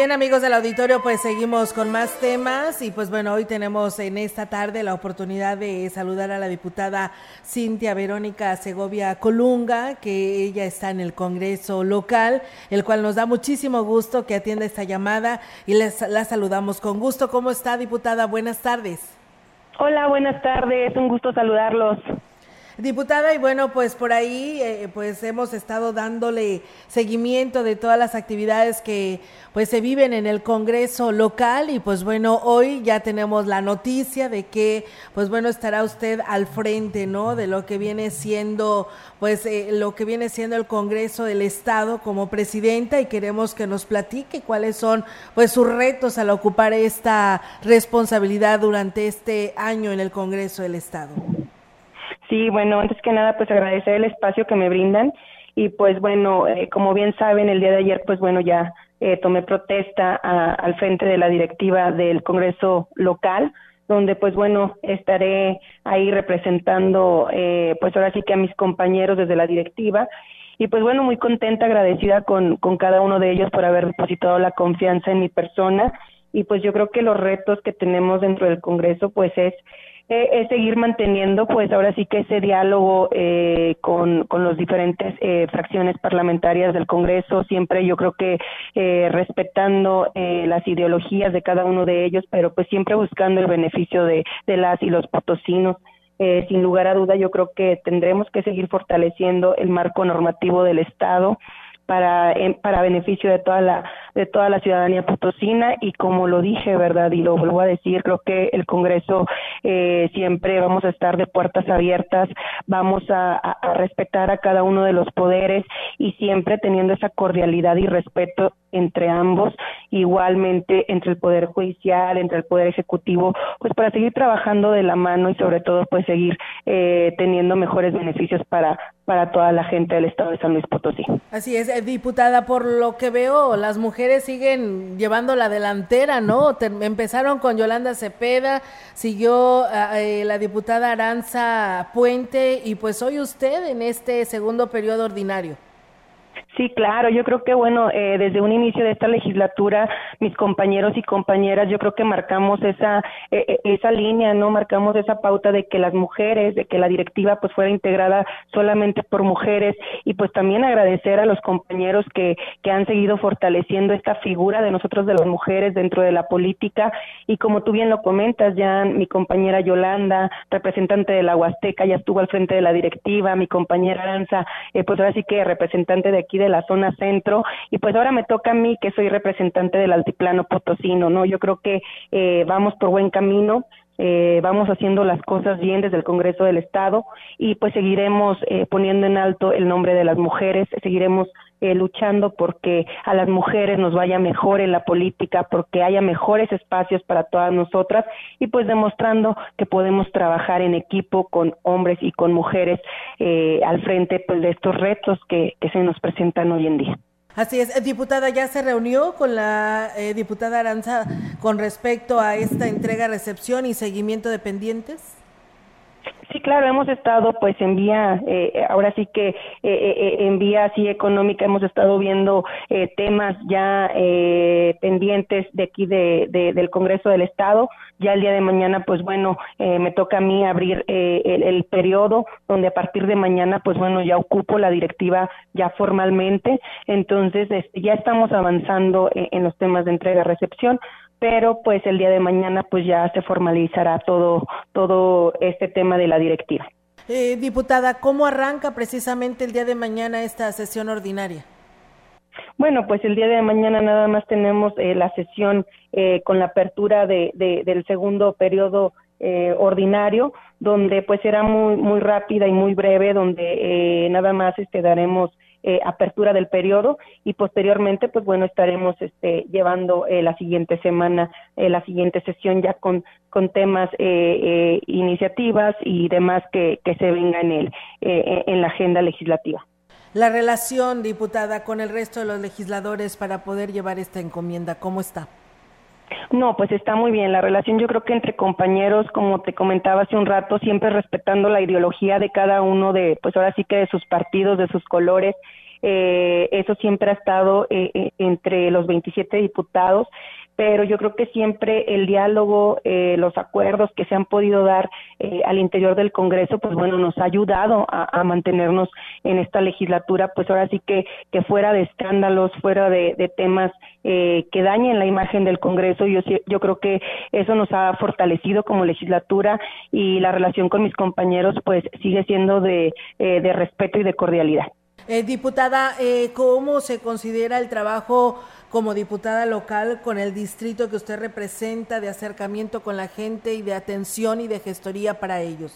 Bien amigos del auditorio, pues seguimos con más temas y pues bueno, hoy tenemos en esta tarde la oportunidad de saludar a la diputada Cintia Verónica Segovia Colunga, que ella está en el Congreso local, el cual nos da muchísimo gusto que atienda esta llamada y les, la saludamos con gusto. ¿Cómo está diputada? Buenas tardes. Hola, buenas tardes, un gusto saludarlos. Diputada, y bueno, pues por ahí eh, pues hemos estado dándole seguimiento de todas las actividades que pues se viven en el Congreso local y pues bueno, hoy ya tenemos la noticia de que pues bueno, estará usted al frente, ¿no? De lo que viene siendo pues eh, lo que viene siendo el Congreso del Estado como presidenta y queremos que nos platique cuáles son pues sus retos al ocupar esta responsabilidad durante este año en el Congreso del Estado. Sí, bueno, antes que nada, pues agradecer el espacio que me brindan y pues bueno, eh, como bien saben, el día de ayer, pues bueno, ya eh, tomé protesta al frente de la directiva del Congreso local, donde pues bueno, estaré ahí representando, eh, pues ahora sí que a mis compañeros desde la directiva. Y pues bueno, muy contenta, agradecida con, con cada uno de ellos por haber depositado la confianza en mi persona. Y pues yo creo que los retos que tenemos dentro del Congreso pues es es seguir manteniendo, pues ahora sí que ese diálogo eh, con, con los diferentes eh, fracciones parlamentarias del Congreso, siempre yo creo que eh, respetando las ideologías de cada uno de ellos, pero pues siempre buscando el beneficio de, de las y los potosinos. sin lugar a duda, yo creo que tendremos que seguir fortaleciendo el marco normativo del Estado para, para beneficio de toda la de toda la ciudadanía potosina. Y como lo dije verdad y lo vuelvo a decir creo que el Congreso eh, siempre vamos a estar de puertas abiertas. Vamos a, respetar a cada uno de los poderes y siempre teniendo esa cordialidad y respeto entre ambos igualmente entre el poder judicial entre el poder ejecutivo pues para seguir trabajando de la mano y sobre todo pues seguir eh, teniendo mejores beneficios para para toda la gente del estado de San Luis Potosí. Así es, eh, diputada, por lo que veo, las mujeres siguen llevando la delantera, ¿no? empezaron con Yolanda Cepeda, siguió eh, la diputada Aranza Puente y pues hoy usted en este segundo periodo ordinario. Sí, claro, yo creo que bueno, eh, desde un inicio de esta legislatura, mis compañeros y compañeras, yo creo que marcamos esa eh, eh, esa línea, no marcamos esa pauta de que las mujeres, de que la directiva pues fuera integrada solamente por mujeres. Y pues también agradecer a los compañeros que que han seguido fortaleciendo esta figura de nosotros de las mujeres dentro de la política. Y como tú bien lo comentas, ya mi compañera Yolanda, representante de la Huasteca, ya estuvo al frente de la directiva, mi compañera Aranza, pues ahora sí que representante de aquí de la zona centro y pues ahora me toca a mí que soy representante del altiplano potosino, ¿no? Yo creo que eh, vamos por buen camino. Eh, vamos haciendo las cosas bien desde el Congreso del Estado y pues seguiremos eh, poniendo en alto el nombre de las mujeres, seguiremos eh, luchando porque a las mujeres nos vaya mejor en la política, porque haya mejores espacios para todas nosotras y pues demostrando que podemos trabajar en equipo con hombres y con mujeres eh, al frente pues de estos retos que, que se nos presentan hoy en día. Así es, diputada, ¿ya se reunió con la eh, diputada Aranza con respecto a esta entrega, recepción y seguimiento de pendientes? Sí, claro, hemos estado pues en vía, eh, ahora sí que eh, eh, en vía así económica hemos estado viendo temas ya pendientes de aquí de, del Congreso del Estado. Ya el día de mañana, pues bueno, me toca a mí abrir el, el, periodo donde a partir de mañana, pues bueno, ya ocupo la directiva ya formalmente. Entonces, este, ya estamos avanzando en los temas de entrega-recepción pero pues el día de mañana pues ya se formalizará todo todo este tema de la directiva. Eh, diputada, ¿cómo arranca precisamente el día de mañana esta sesión ordinaria? Bueno, pues el día de mañana nada más tenemos eh, la sesión eh, con la apertura de, de, del segundo periodo eh, ordinario, donde pues será muy muy rápida y muy breve, donde eh, nada más este daremos eh, apertura del periodo y posteriormente pues bueno estaremos este llevando eh, la siguiente semana eh, la siguiente sesión ya con con temas iniciativas y demás que, que se venga en el en la agenda legislativa. La relación diputada con el resto de los legisladores para poder llevar esta encomienda cómo está no, pues está muy bien. La relación yo creo que entre compañeros, como te comentaba hace un rato, siempre respetando la ideología de cada uno de, pues ahora sí que de sus partidos, de sus colores. Eh, eso siempre ha estado eh, eh entre los 27 diputados pero yo creo que siempre el diálogo, eh, los acuerdos que se han podido dar eh, al interior del Congreso, pues bueno, nos ha ayudado a, mantenernos en esta legislatura, pues ahora sí que, fuera de escándalos, fuera de, temas eh, que dañen la imagen del Congreso, yo, yo creo que eso nos ha fortalecido como legislatura y la relación con mis compañeros pues sigue siendo de, de respeto y de cordialidad. Diputada, ¿cómo se considera el trabajo como diputada local con el distrito que usted representa de acercamiento con la gente y de atención y de gestoría para ellos?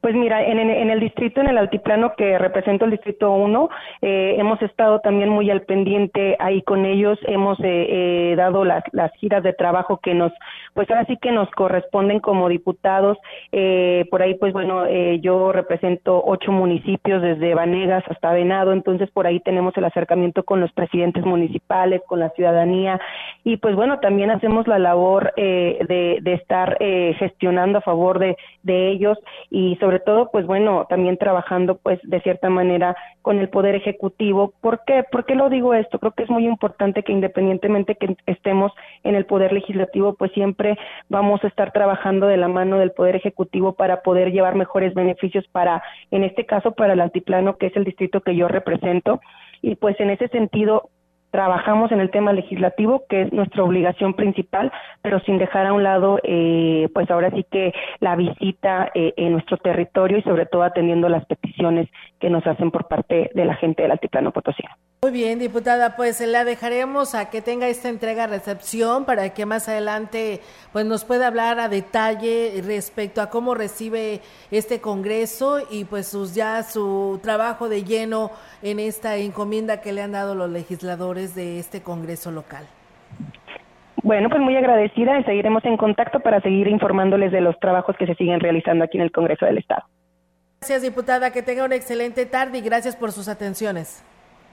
Pues mira, en, en, el distrito, en el altiplano que represento el distrito 1, eh, hemos estado también muy al pendiente ahí con ellos, hemos eh, eh, dado las, giras de trabajo que nos, pues ahora sí que nos corresponden como diputados. Eh, por ahí, pues bueno, eh, yo represento ocho municipios desde Vanegas hasta Venado, entonces por ahí tenemos el acercamiento con los presidentes municipales, con la ciudadanía. Y pues bueno, también hacemos la labor de, de estar gestionando a favor de, de ellos. Y sobre todo, pues bueno, también trabajando pues de cierta manera con el Poder Ejecutivo. ¿Por qué? ¿Por qué lo digo esto? Creo que es muy importante que independientemente que estemos en el Poder Legislativo, pues siempre vamos a estar trabajando de la mano del Poder Ejecutivo para poder llevar mejores beneficios para, en este caso, para el altiplano, que es el distrito que yo represento. Y pues en ese sentido, trabajamos en el tema legislativo, que es nuestra obligación principal, pero sin dejar a un lado, eh, pues ahora sí que la visita eh, en nuestro territorio y sobre todo atendiendo las peticiones que nos hacen por parte de la gente del Altiplano Potosí. Muy bien, diputada, pues la dejaremos a que tenga esta entrega-recepción para que más adelante pues nos pueda hablar a detalle respecto a cómo recibe este Congreso y pues sus, ya su trabajo de lleno en esta encomienda que le han dado los legisladores de este Congreso local. Bueno, pues muy agradecida y seguiremos en contacto para seguir informándoles de los trabajos que se siguen realizando aquí en el Congreso del Estado. Gracias, diputada. Que tenga una excelente tarde y gracias por sus atenciones.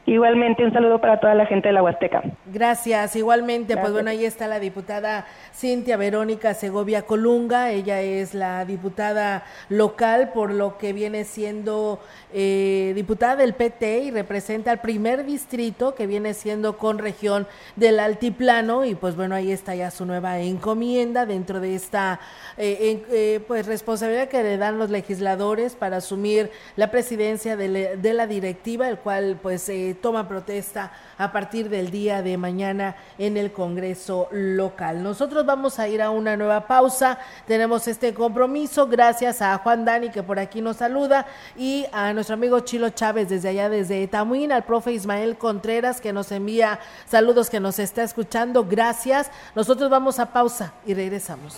Igualmente, un saludo para toda la gente de la Huasteca. Gracias, igualmente. Pues bueno, ahí está la diputada Cintia Verónica Segovia Colunga. Ella es la diputada local, por lo que viene siendo eh, diputada del PT y representa al primer distrito que viene siendo con región del Altiplano. Y pues bueno, ahí está ya su nueva encomienda dentro de esta eh, eh, pues responsabilidad que le dan los legisladores para asumir la presidencia de, de la directiva, el cual pues toma protesta a partir del día de mañana en el Congreso local. Nosotros vamos a ir a una nueva pausa. Tenemos este compromiso gracias a Juan Dani que por aquí nos saluda y a nuestro amigo Chilo Chávez desde allá desde Tamuín, al profe Ismael Contreras que nos envía saludos que nos está escuchando. Gracias. Nosotros vamos a pausa y regresamos.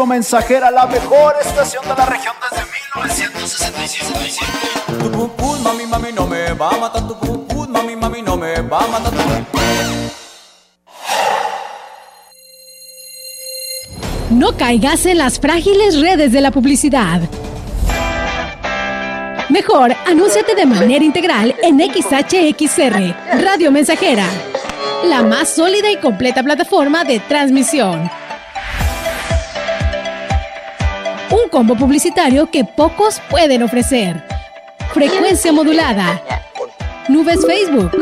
Radio Mensajera, la mejor estación de la región desde 1967. Tu pum mami, mami, no me va a matar. Tu pum mami, mami, no me va a matar. No caigas en las frágiles redes de la publicidad. Mejor, anúnciate de manera integral en XHXR, Radio Mensajera, la más sólida y completa plataforma de transmisión. Un combo publicitario que pocos pueden ofrecer. Frecuencia modulada. Nubes Facebook,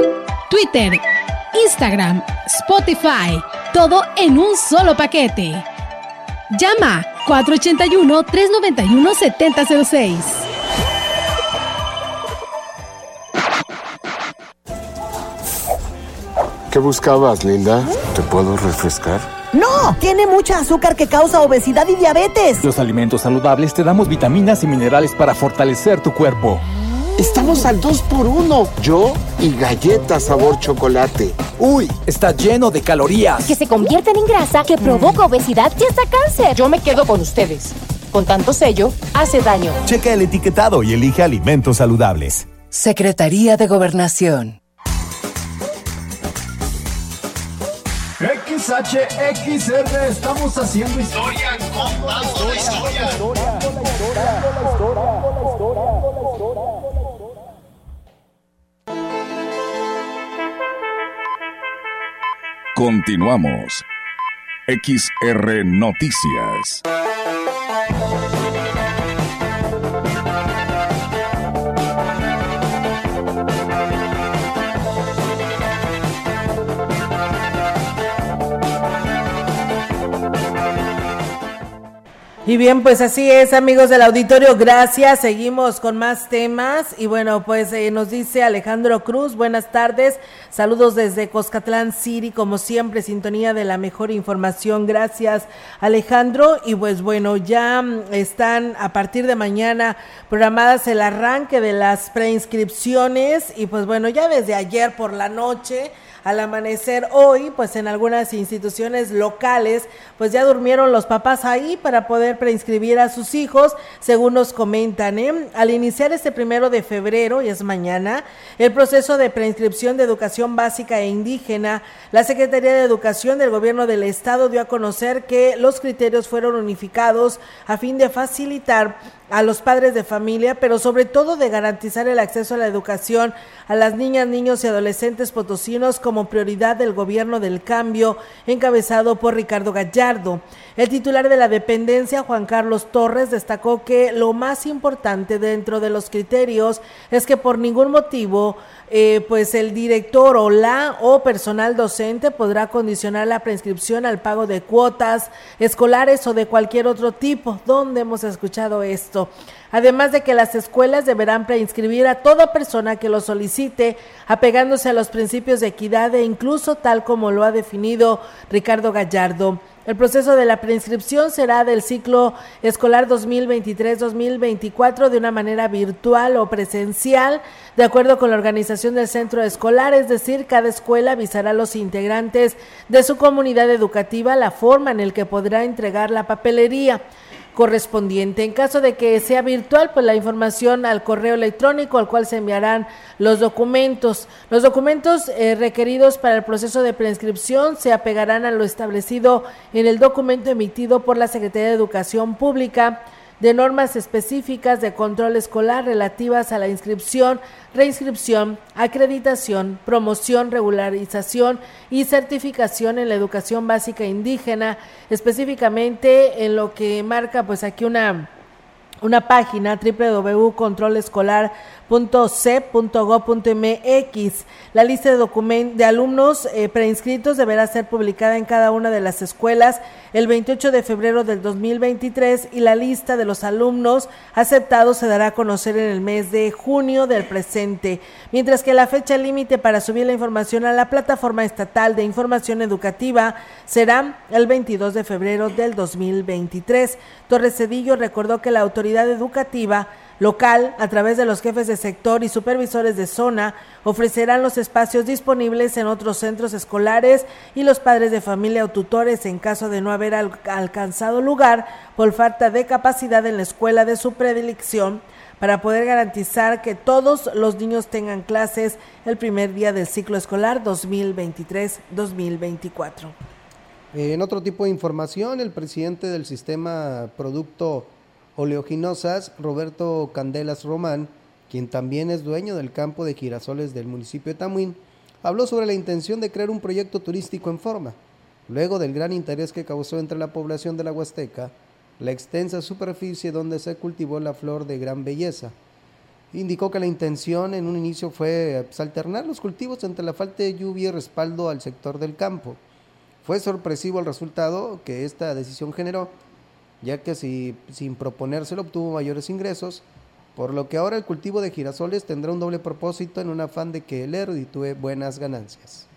Twitter, Instagram, Spotify. Todo en un solo paquete. Llama 481-391-7006. ¿Qué buscabas, Linda? ¿Te puedo refrescar? No, tiene mucha azúcar que causa obesidad y diabetes. Los alimentos saludables te damos vitaminas y minerales para fortalecer tu cuerpo. Estamos al 2 por 1 Yo y galletas sabor chocolate. Uy, está lleno de calorías. Que se convierten en grasa, que provoca obesidad y hasta cáncer. Yo me quedo con ustedes. Con tanto sello, hace daño. Checa el etiquetado y elige alimentos saludables. Secretaría de Gobernación. XHXR, estamos haciendo historia, contando la historia. Continuamos. XR Noticias. Y bien, pues así es, amigos del auditorio, gracias. Seguimos con más temas. Y bueno, pues eh, nos dice Alejandro Cruz, buenas tardes. Saludos desde Coscatlán City, como siempre, sintonía de la mejor información. Gracias, Alejandro. Y pues bueno, ya mm, están a partir de mañana programadas el arranque de las preinscripciones. Y pues bueno, ya desde ayer por la noche al amanecer hoy, pues en algunas instituciones locales, pues ya durmieron los papás ahí para poder preinscribir a sus hijos, según nos comentan. ¿eh? Al iniciar este primero de febrero, y es mañana, el proceso de preinscripción de educación básica e indígena, la Secretaría de Educación del Gobierno del Estado dio a conocer que los criterios fueron unificados a fin de facilitar a los padres de familia, pero sobre todo de garantizar el acceso a la educación a las niñas, niños y adolescentes potosinos como prioridad del gobierno del cambio encabezado por Ricardo Gallardo. El titular de la dependencia, Juan Carlos Torres, destacó que lo más importante dentro de los criterios es que por ningún motivo eh, pues el director o la o personal docente podrá condicionar la prescripción al pago de cuotas escolares o de cualquier otro tipo. ¿Dónde hemos escuchado esto? Además de que las escuelas deberán preinscribir a toda persona que lo solicite, apegándose a los principios de equidad e incluso tal como lo ha definido Ricardo Gallardo. El proceso de la preinscripción será del ciclo escolar 2023-2024 de una manera virtual o presencial, de acuerdo con la organización del centro escolar, es decir, cada escuela avisará a los integrantes de su comunidad educativa la forma en el que podrá entregar la papelería correspondiente. En caso de que sea virtual, pues la información al correo electrónico al cual se enviarán los documentos. Los documentos eh, requeridos para el proceso de preinscripción se apegarán a lo establecido en el documento emitido por la Secretaría de Educación Pública de normas específicas de control escolar relativas a la inscripción, reinscripción, acreditación, promoción, regularización y certificación en la educación básica indígena, específicamente en lo que marca pues aquí una una página www.controlescolar.com La lista de, de alumnos eh, preinscritos deberá ser publicada en cada una de las escuelas el 28 de febrero del 2023 y la lista de los alumnos aceptados se dará a conocer en el mes de junio del presente, mientras que la fecha límite para subir la información a la plataforma estatal de información educativa será el 22 de febrero del 2023. Torres Cedillo recordó que la autoridad educativa local, a través de los jefes de sector y supervisores de zona, ofrecerán los espacios disponibles en otros centros escolares y los padres de familia o tutores en caso de no haber alcanzado lugar por falta de capacidad en la escuela de su predilección para poder garantizar que todos los niños tengan clases el primer día del ciclo escolar 2023-2024. En otro tipo de información, el presidente del sistema Producto oleoginosas, Roberto Candelas Román, quien también es dueño del campo de girasoles del municipio de Tamuín, habló sobre la intención de crear un proyecto turístico en forma, luego del gran interés que causó entre la población de la Huasteca la extensa superficie donde se cultivó la flor de gran belleza. Indicó que la intención en un inicio fue pues, alternar los cultivos entre la falta de lluvia y respaldo al sector del campo. Fue sorpresivo el resultado que esta decisión generó, ya que si, sin proponérselo obtuvo mayores ingresos, por lo que ahora el cultivo de girasoles tendrá un doble propósito en un afán de que el tuve buenas ganancias.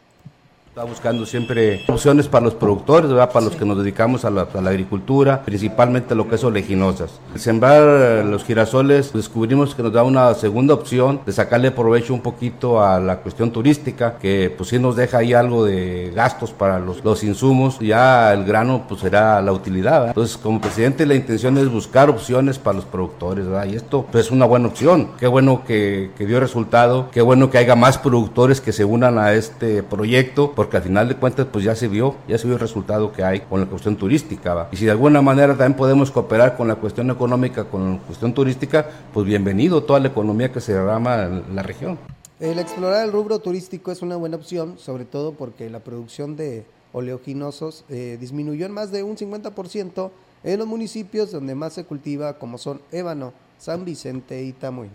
Está buscando siempre opciones para los productores, para los que nos dedicamos a la, agricultura, principalmente lo que es oleaginosas. sembrar los girasoles descubrimos que nos da una segunda opción de sacarle provecho un poquito a la cuestión turística, que pues sí nos deja ahí algo de gastos para los, los insumos, ya el grano pues será la utilidad. Entonces como presidente la intención es buscar opciones para los productores y esto pues, es una buena opción. Qué bueno que, que dio resultado, qué bueno que haya más productores que se unan a este proyecto porque al final de cuentas pues ya se vio, ya se vio el resultado que hay con la cuestión turística. Y si de alguna manera también podemos cooperar con la cuestión económica, con la cuestión turística, pues bienvenido toda la economía que se derrama en la región. El explorar el rubro turístico es una buena opción, sobre todo porque la producción de oleoginosos eh, disminuyó en más de un 50% en los municipios donde más se cultiva, como son Ébano, San Vicente y Tamuín.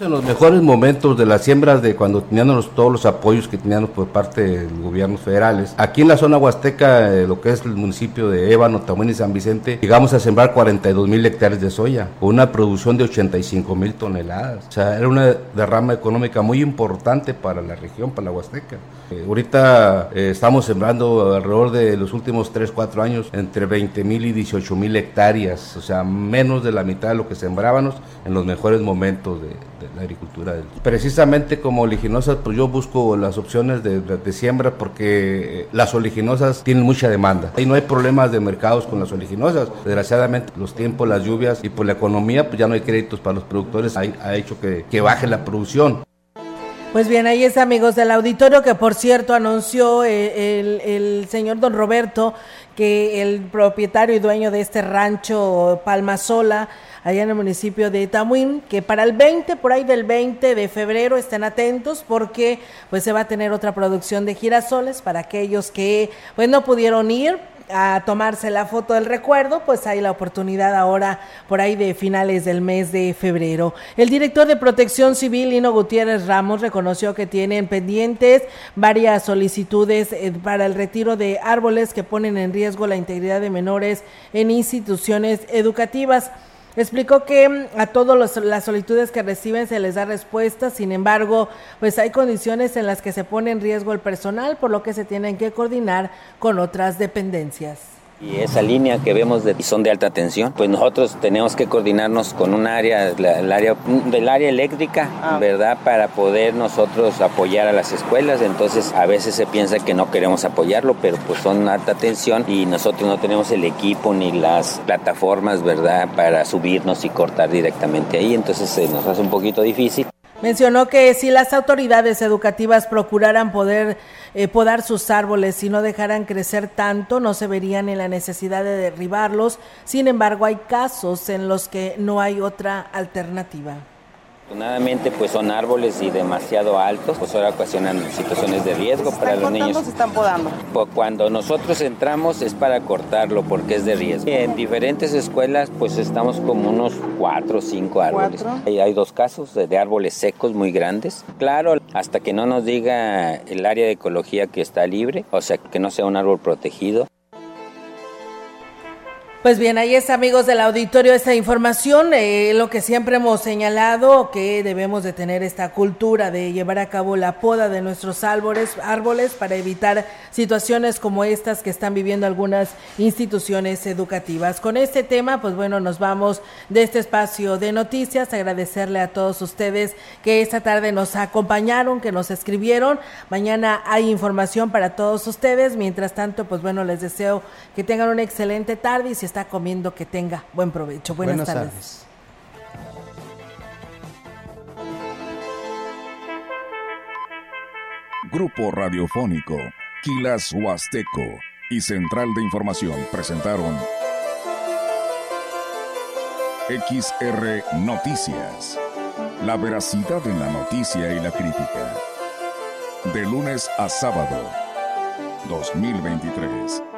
En los mejores momentos de las siembras de cuando teníamos todos los apoyos que teníamos por parte de los gobiernos federales, aquí en la zona huasteca, eh, lo que es el municipio de Ébano, Tamuín y San Vicente, llegamos a sembrar 42 mil hectáreas de soya, con una producción de 85 mil toneladas. O sea, era una derrama económica muy importante para la región, para la huasteca. Eh, ahorita eh, estamos sembrando alrededor de los últimos 3, 4 años entre 20 mil y 18 mil hectáreas, o sea, menos de la mitad de lo que sembrábamos en los mejores momentos de, la agricultura. Precisamente como oleaginosas, pues yo busco las opciones de, siembra porque eh, las oleaginosas tienen mucha demanda. Y no hay problemas de mercados con las oleaginosas. Desgraciadamente, los tiempos, las lluvias y por la economía, pues ya no hay créditos para los productores, ha, ha hecho que, que baje la producción. Pues bien, ahí es amigos del auditorio que por cierto anunció eh, el, el, señor don Roberto que el propietario y dueño de este rancho Palmasola allá en el municipio de Tamuín, que para el 20, por ahí del 20 de febrero estén atentos porque pues se va a tener otra producción de girasoles para aquellos que pues no pudieron ir a tomarse la foto del recuerdo, pues hay la oportunidad ahora por ahí de finales del mes de febrero. El director de Protección Civil, Lino Gutiérrez Ramos, reconoció que tienen pendientes varias solicitudes eh, para el retiro de árboles que ponen en riesgo la integridad de menores en instituciones educativas. Explicó que mm, a todas las solicitudes que reciben se les da respuesta, sin embargo, pues hay condiciones en las que se pone en riesgo el personal, por lo que se tienen que coordinar con otras dependencias. Y esa línea que vemos de son de alta tensión, pues nosotros tenemos que coordinarnos con un área, el área del área eléctrica, ah. ¿verdad? Para poder nosotros apoyar a las escuelas. Entonces a veces se piensa que no queremos apoyarlo, pero pues son alta tensión y nosotros no tenemos el equipo ni las plataformas, ¿verdad? Para subirnos y cortar directamente ahí. Entonces se nos hace un poquito difícil. Mencionó que si las autoridades educativas procuraran poder eh, podar sus árboles y no dejaran crecer tanto, no se verían en la necesidad de derribarlos. Sin embargo, hay casos en los que no hay otra alternativa. Afortunadamente pues son árboles y demasiado altos, pues ahora ocasionan situaciones de riesgo para los niños. se están podando? Pues cuando nosotros entramos es para cortarlo porque es de riesgo. En diferentes escuelas pues estamos como unos cuatro o cinco árboles. Hay, hay, dos casos de, de árboles secos muy grandes. Claro, hasta que no nos diga el área de ecología que está libre, o sea que no sea un árbol protegido, pues bien, ahí es amigos del auditorio esta información, eh, lo que siempre hemos señalado, que debemos de tener esta cultura de llevar a cabo la poda de nuestros árboles, árboles para evitar situaciones como estas que están viviendo algunas instituciones educativas. Con este tema, pues bueno, nos vamos de este espacio de noticias, agradecerle a todos ustedes que esta tarde nos acompañaron, que nos escribieron. Mañana hay información para todos ustedes. Mientras tanto, pues bueno, les deseo que tengan una excelente tarde y si están comiendo, que tenga buen provecho. Buenas, tardes. Grupo Radiofónico, Quilas Huasteco y Central de Información presentaron XR Noticias. La veracidad en la noticia y la crítica. De lunes a sábado, 2023.